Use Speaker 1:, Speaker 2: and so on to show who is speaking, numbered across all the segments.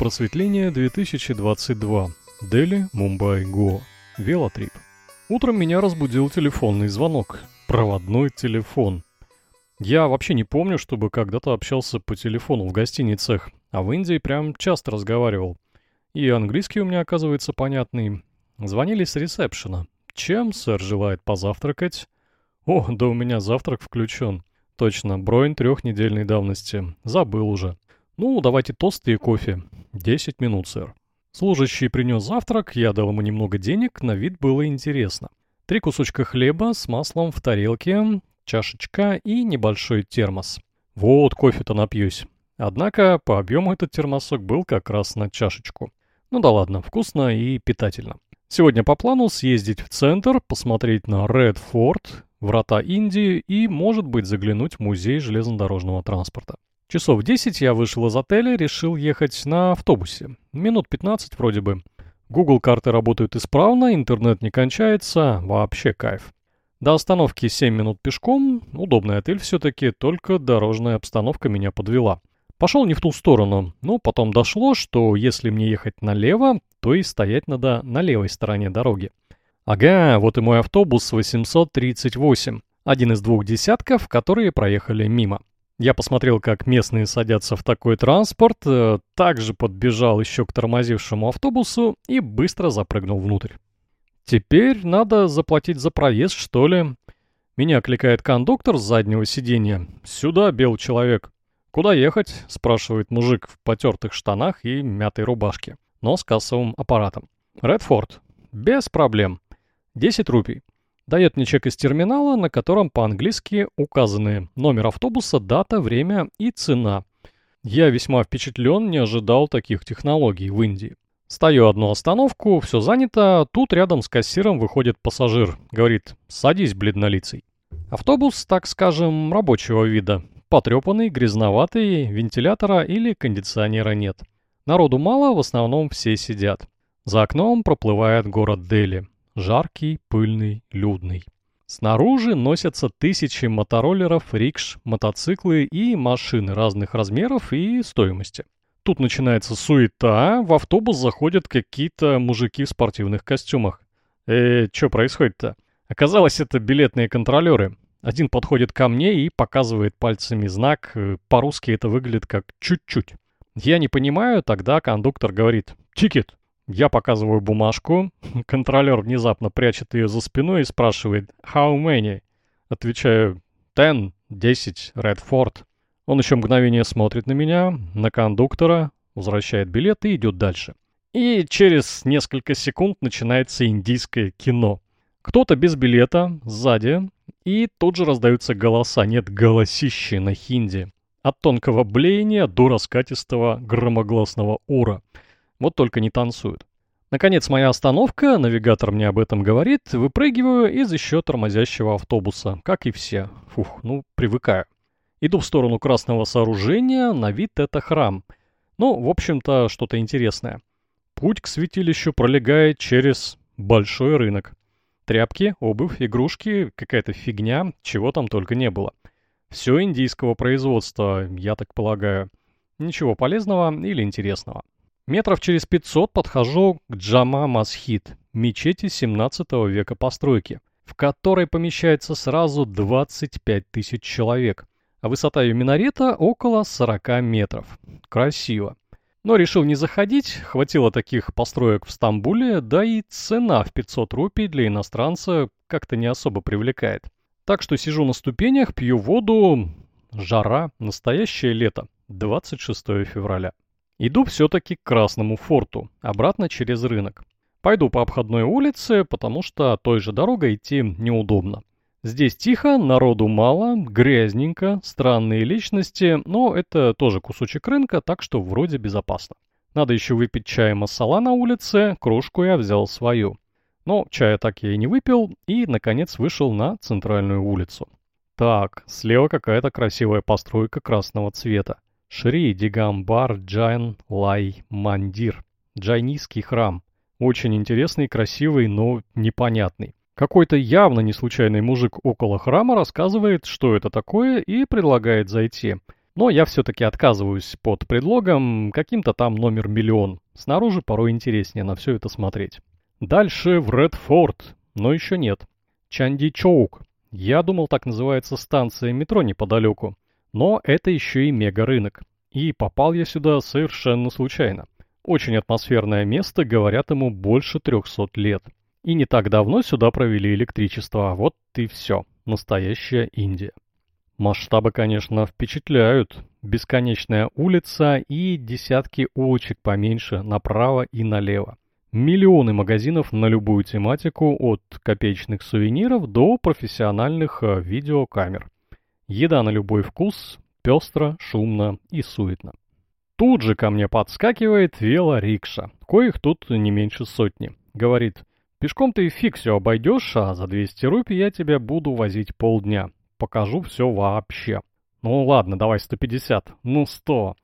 Speaker 1: Просветление 2022. Дели, Мумбай, Го. Велотрип. Утром меня разбудил телефонный звонок. Проводной телефон. Я вообще не помню, чтобы когда-то общался по телефону в гостиницах, а в Индии прям часто разговаривал. И английский у меня, оказывается, понятный. Звонили с ресепшена. Чем сэр желает позавтракать? О, да у меня завтрак включен. Точно, бронь трехнедельной давности. Забыл уже. Ну, давайте тосты и кофе. Десять минут, сэр. Служащий принес завтрак, я дал ему немного денег, на вид было интересно. Три кусочка хлеба с маслом в тарелке, чашечка и небольшой термос. Вот кофе-то напьюсь. Однако по объему этот термосок был как раз на чашечку. Ну да ладно, вкусно и питательно. Сегодня по плану съездить в центр, посмотреть на Ред Форт, врата Индии и, может быть, заглянуть в музей железнодорожного транспорта. Часов 10 я вышел из отеля, решил ехать на автобусе. Минут 15 вроде бы. Google карты работают исправно, интернет не кончается, вообще кайф. До остановки 7 минут пешком, удобный отель все-таки, только дорожная обстановка меня подвела. Пошел не в ту сторону, но потом дошло, что если мне ехать налево, то и стоять надо на левой стороне дороги. Ага, вот и мой автобус 838, один из двух десятков, которые проехали мимо. Я посмотрел, как местные садятся в такой транспорт, э, также подбежал еще к тормозившему автобусу и быстро запрыгнул внутрь. Теперь надо заплатить за проезд, что ли? Меня окликает кондуктор с заднего сиденья. «Сюда, белый человек». «Куда ехать?» — спрашивает мужик в потертых штанах и мятой рубашке, но с кассовым аппаратом. «Редфорд». «Без проблем». «10 рупий». Дает мне чек из терминала, на котором по-английски указаны номер автобуса, дата, время и цена. Я весьма впечатлен, не ожидал таких технологий в Индии. Стою одну остановку, все занято, тут рядом с кассиром выходит пассажир. Говорит, садись, бледнолицый. Автобус, так скажем, рабочего вида. Потрепанный, грязноватый, вентилятора или кондиционера нет. Народу мало, в основном все сидят. За окном проплывает город Дели. Жаркий, пыльный, людный. Снаружи носятся тысячи мотороллеров, рикш, мотоциклы и машины разных размеров и стоимости. Тут начинается суета, в автобус заходят какие-то мужики в спортивных костюмах. Э, что происходит-то? Оказалось, это билетные контролеры. Один подходит ко мне и показывает пальцами знак. Э, по-русски это выглядит как «чуть-чуть». Я не понимаю, тогда кондуктор говорит «тикет». Я показываю бумажку, контролер внезапно прячет ее за спиной и спрашивает «How many?» Отвечаю «Ten, 10, Redford». Он еще мгновение смотрит на меня, на кондуктора, возвращает билет и идет дальше. И через несколько секунд начинается индийское кино. Кто-то без билета, сзади, и тут же раздаются голоса, нет, голосищи на хинди. От тонкого блеяния до раскатистого громогласного ура – вот только не танцуют. Наконец моя остановка, навигатор мне об этом говорит, выпрыгиваю из еще тормозящего автобуса, как и все. Фух, ну, привыкаю. Иду в сторону красного сооружения, на вид это храм. Ну, в общем-то, что-то интересное. Путь к святилищу пролегает через большой рынок. Тряпки, обувь, игрушки, какая-то фигня, чего там только не было. Все индийского производства, я так полагаю. Ничего полезного или интересного. Метров через 500 подхожу к Джама Масхид, мечети 17 века постройки, в которой помещается сразу 25 тысяч человек, а высота ее минарета около 40 метров. Красиво. Но решил не заходить, хватило таких построек в Стамбуле, да и цена в 500 рупий для иностранца как-то не особо привлекает. Так что сижу на ступенях, пью воду. Жара, настоящее лето, 26 февраля. Иду все-таки к Красному форту, обратно через рынок. Пойду по обходной улице, потому что той же дорогой идти неудобно. Здесь тихо, народу мало, грязненько, странные личности, но это тоже кусочек рынка, так что вроде безопасно. Надо еще выпить чая масала на улице, кружку я взял свою. Но чая так я и не выпил, и, наконец, вышел на центральную улицу. Так, слева какая-то красивая постройка красного цвета. Шри Дигамбар Джайн Лал Мандир. Джайнийский храм. Очень интересный, красивый, но непонятный. Какой-то явно не случайный мужик около храма рассказывает, что это такое, и предлагает зайти. Но я все-таки отказываюсь под предлогом каким-то там номер миллион. Снаружи порой интереснее на все это смотреть. Дальше в Редфорд, но еще нет. Чанди Чоук. Я думал, так называется станция метро неподалеку. Но это еще и мега-рынок. И попал я сюда совершенно случайно. Очень атмосферное место, говорят ему, больше 300 лет. И не так давно сюда провели электричество, а вот и все. Настоящая Индия. Масштабы, конечно, впечатляют. Бесконечная улица и десятки улочек поменьше направо и налево. Миллионы магазинов на любую тематику, от копеечных сувениров до профессиональных э, видеокамер. Еда на любой вкус, пестро, шумно и суетно. Тут же ко мне подскакивает велорикша, коих тут не меньше сотни. Говорит, пешком ты фиг все обойдешь, а за 200 рупий я тебя буду возить полдня. Покажу все вообще. Ну ладно, давай 150, ну 100.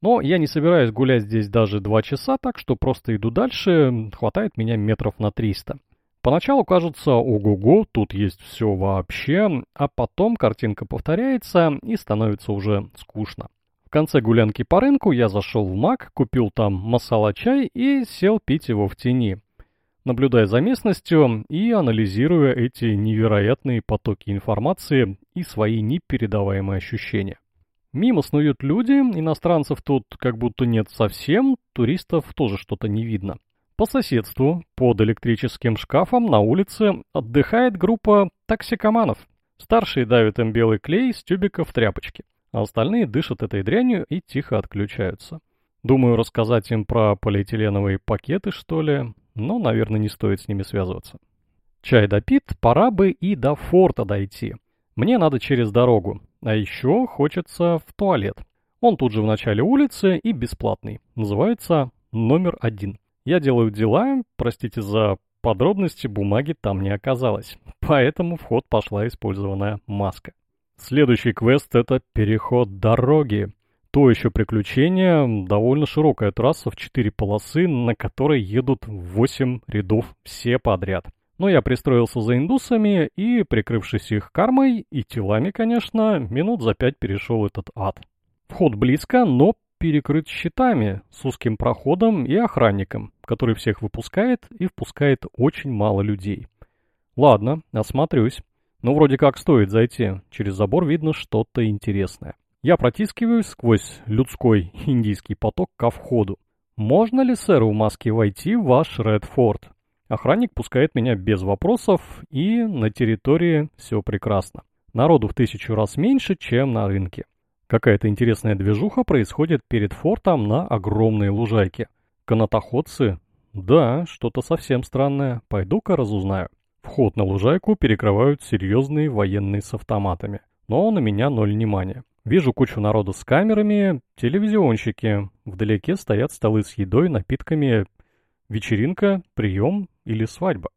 Speaker 1: Но я не собираюсь гулять здесь даже два часа, так что просто иду дальше, хватает меня метров на 300. Поначалу кажется, ого-го, тут есть все вообще, а потом картинка повторяется и становится уже скучно конце гулянки по рынку я зашел в Мак, купил там масала-чай и сел пить его в тени, наблюдая за местностью и анализируя эти невероятные потоки информации и свои непередаваемые ощущения. Мимо снуют люди, иностранцев тут как будто нет совсем, туристов тоже что-то не видно. По соседству, под электрическим шкафом на улице, отдыхает группа токсикоманов. Старшие давят им белый клей с тюбика в тряпочке а остальные дышат этой дрянью и тихо отключаются. Думаю, рассказать им про полиэтиленовые пакеты, что ли, но, наверное, не стоит с ними связываться. Чай допит, пора бы и до форта дойти. Мне надо через дорогу, а еще хочется в туалет. Он тут же в начале улицы и бесплатный. Называется номер один. Я делаю дела, простите за подробности, бумаги там не оказалось. Поэтому в ход пошла использованная маска. Следующий квест — это переход дороги. То еще приключение, довольно широкая трасса в 4 полосы, на которой едут 8 рядов все подряд. Но я пристроился за индусами и, прикрывшись их кармой и телами, конечно, минут за пять перешел этот ад. Вход близко, но перекрыт щитами с узким проходом и охранником, который всех выпускает и впускает очень мало людей. Ладно, осмотрюсь. Ну, вроде как стоит зайти. Через забор видно что-то интересное. Я протискиваюсь сквозь людской индийский поток ко входу. Можно ли сэру в маске войти в ваш Редфорд? Охранник пускает меня без вопросов, и на территории все прекрасно. Народу в тысячу раз меньше, чем на рынке. Какая-то интересная движуха происходит перед фортом на огромной лужайке. Канатоходцы? Да, что-то совсем странное. Пойду-ка разузнаю. Вход на лужайку перекрывают серьезные военные с автоматами. Но на меня ноль внимания. Вижу кучу народу с камерами, телевизионщики. Вдалеке стоят столы с едой, напитками. Вечеринка, прием или свадьба.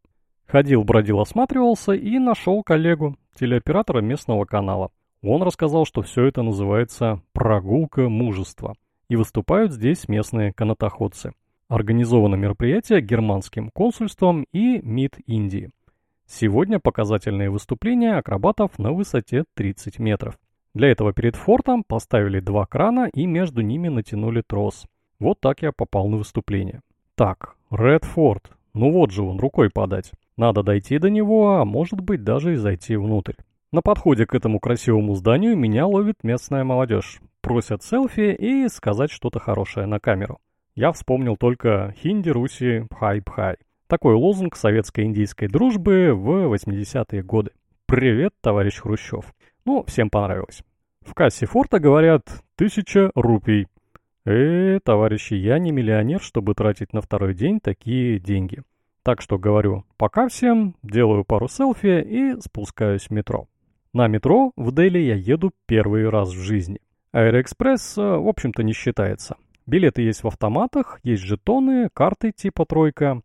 Speaker 1: Ходил, бродил, осматривался и нашел коллегу, телеоператора местного канала. Он рассказал, что все это называется «прогулка мужества». И выступают здесь местные канатоходцы. Организовано мероприятие германским консульством и МИД Индии. Сегодня показательные выступления акробатов на высоте 30 метров. Для этого перед фортом поставили два крана и между ними натянули трос. Вот так я попал на выступление. Так, Ред Форт. Ну вот же он, рукой подать. Надо дойти до него, а может быть даже и зайти внутрь. На подходе к этому красивому зданию меня ловит местная молодежь. Просят селфи и сказать что-то хорошее на камеру. Я вспомнил только «Хинди, Руси, Пхай-Пхай». Такой лозунг советско-индийской дружбы в 80-е годы. «Привет, товарищ Хрущев». Ну, всем понравилось. В кассе форта говорят «тысяча рупий». Э, товарищи, я не миллионер, чтобы тратить на второй день такие деньги. Так что говорю «пока всем», делаю пару селфи и спускаюсь в метро. На метро в Дели я еду первый раз в жизни. Аэроэкспресс, э, в общем-то, не считается. Билеты есть в автоматах, есть жетоны, карты типа «тройка».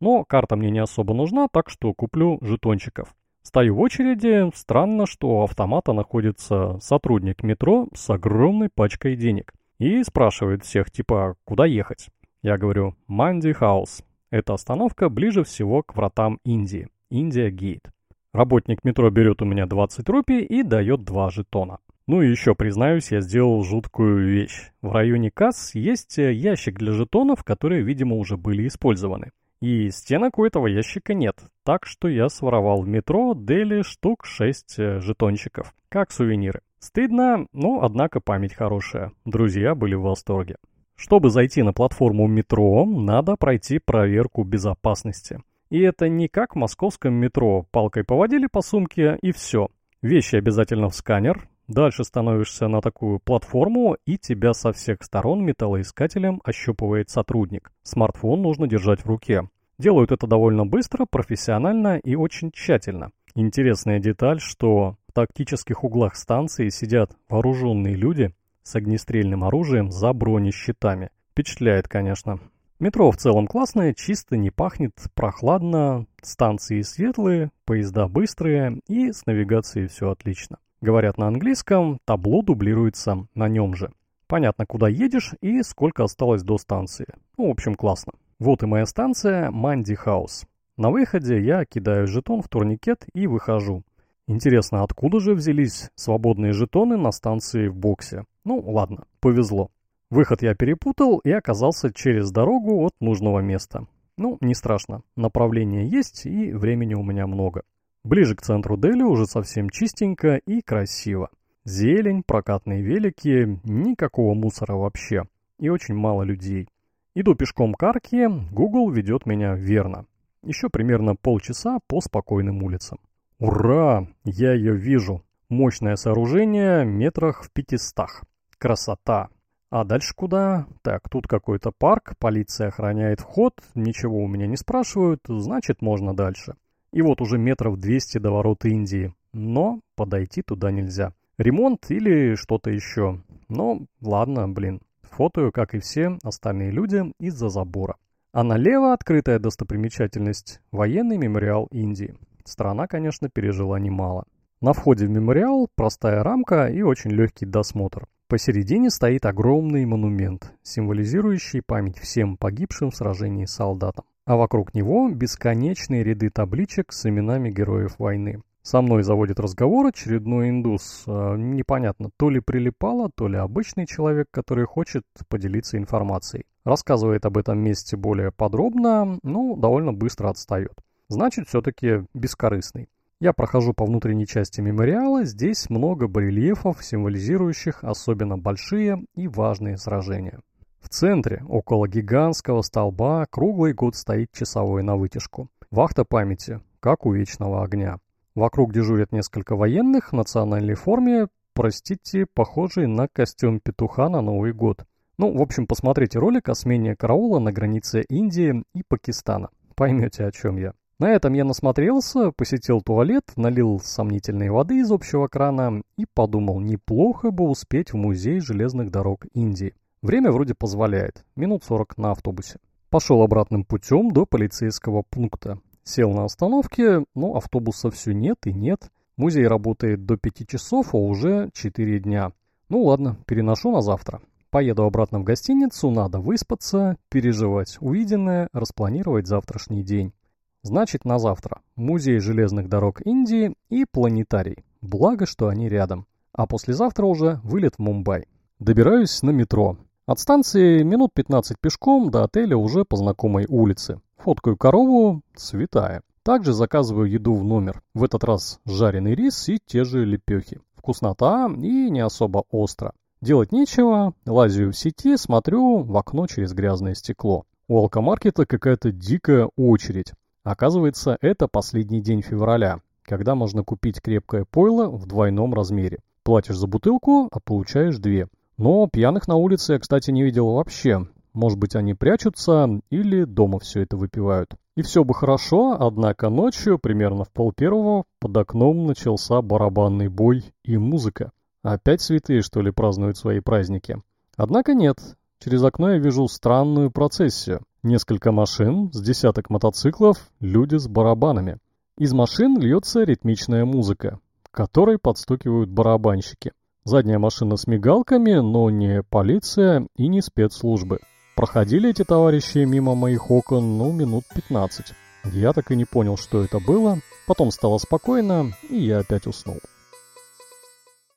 Speaker 1: Но карта мне не особо нужна, так что куплю жетончиков. Стою в очереди, странно, что у автомата находится сотрудник метро с огромной пачкой денег. И спрашивает всех, типа, куда ехать? Я говорю, Манди Хаус. Эта остановка ближе всего к вратам Индии. Индия Гейт. Работник метро берет у меня 20 рупий и дает два жетона. Ну и еще, признаюсь, я сделал жуткую вещь. В районе касс есть э, ящик для жетонов, которые, видимо, уже были использованы. И стенок у этого ящика нет, так что я своровал в метро Дели штук 6 э, жетончиков, как сувениры. Стыдно, но однако память хорошая. Друзья были в восторге. Чтобы зайти на платформу метро, надо пройти проверку безопасности. И это не как в московском метро, палкой поводили по сумке и все. Вещи обязательно в сканер, дальше становишься на такую платформу и тебя со всех сторон металлоискателем ощупывает сотрудник. Смартфон нужно держать в руке. Делают это довольно быстро, профессионально и очень тщательно. Интересная деталь, что в тактических углах станции сидят вооруженные люди с огнестрельным оружием за бронещитами. Впечатляет, конечно. Метро в целом классное, чисто, не пахнет, прохладно, станции светлые, поезда быстрые и с навигацией все отлично. Говорят на английском, табло дублируется на нем же. Понятно, куда едешь и сколько осталось до станции. Ну, в общем, классно. Вот и моя станция Манди Хаус. На выходе я кидаю жетон в турникет и выхожу. Интересно, откуда же взялись свободные жетоны на станции в боксе? Ну, ладно, повезло. Выход я перепутал и оказался через дорогу от нужного места. Ну, не страшно, направление есть и времени у меня много. Ближе к центру Дели уже совсем чистенько и красиво. Зелень, прокатные велики, никакого мусора вообще. И очень мало людей. Иду пешком к арке, Google ведет меня верно. Еще примерно полчаса по спокойным улицам. Ура! Я ее вижу. Мощное сооружение метрах в пятистах. Красота! А дальше куда? Так, тут какой-то парк, полиция охраняет вход, ничего у меня не спрашивают, значит можно дальше. И вот уже метров 200 до ворот Индии, но подойти туда нельзя. Ремонт или что-то еще. Но ладно, блин, фотою, как и все остальные люди, из-за забора. А налево открытая достопримечательность – военный мемориал Индии. Страна, конечно, пережила немало. На входе в мемориал простая рамка и очень легкий досмотр. Посередине стоит огромный монумент, символизирующий память всем погибшим в сражении солдатам. А вокруг него бесконечные ряды табличек с именами героев войны. Со мной заводит разговор очередной индус. А, непонятно, то ли прилипало, то ли обычный человек, который хочет поделиться информацией. Рассказывает об этом месте более подробно, но довольно быстро отстает. Значит, все-таки бескорыстный. Я прохожу по внутренней части мемориала, здесь много барельефов, символизирующих особенно большие и важные сражения. В центре, около гигантского столба, круглый год стоит часовой на вытяжку. Вахта памяти, как у вечного огня. Вокруг дежурят несколько военных в национальной форме, простите, похожие на костюм петуха на Новый год. Ну, в общем, посмотрите ролик о смене караула на границе Индии и Пакистана. Поймете, о чем я. На этом я насмотрелся, посетил туалет, налил сомнительной воды из общего крана и подумал, неплохо бы успеть в музей железных дорог Индии. Время вроде позволяет, минут 40 на автобусе. Пошел обратным путем до полицейского пункта. Сел на остановке, но автобуса все нет и нет. Музей работает до 5 часов, а уже 4 дня. Ну ладно, переношу на завтра. Поеду обратно в гостиницу, надо выспаться, переживать увиденное, распланировать завтрашний день. Значит, на завтра. Музей железных дорог Индии и планетарий. Благо, что они рядом. А послезавтра уже вылет в Мумбай. Добираюсь на метро. От станции минут 15 пешком до отеля уже по знакомой улице. Фоткаю корову, святая. Также заказываю еду в номер. В этот раз жареный рис и те же лепехи. Вкуснота и не особо остро. Делать нечего, лазю в сети, смотрю в окно через грязное стекло. У алкомаркета какая-то дикая очередь. Оказывается, это последний день февраля, когда можно купить крепкое пойло в двойном размере. Платишь за бутылку, а получаешь две. Но пьяных на улице я, кстати, не видел вообще. Может быть, они прячутся или дома все это выпивают. И все бы хорошо, однако ночью, примерно в полпервого, под окном начался барабанный бой и музыка. Опять святые, что ли, празднуют свои праздники? Однако нет. Через окно я вижу странную процессию. Несколько машин, с десяток мотоциклов, люди с барабанами. Из машин льется ритмичная музыка, которой подстукивают барабанщики. Задняя машина с мигалками, но не полиция и не спецслужбы. Проходили эти товарищи мимо моих окон, ну, минут 15. Я так и не понял, что это было. Потом стало спокойно, и я опять уснул.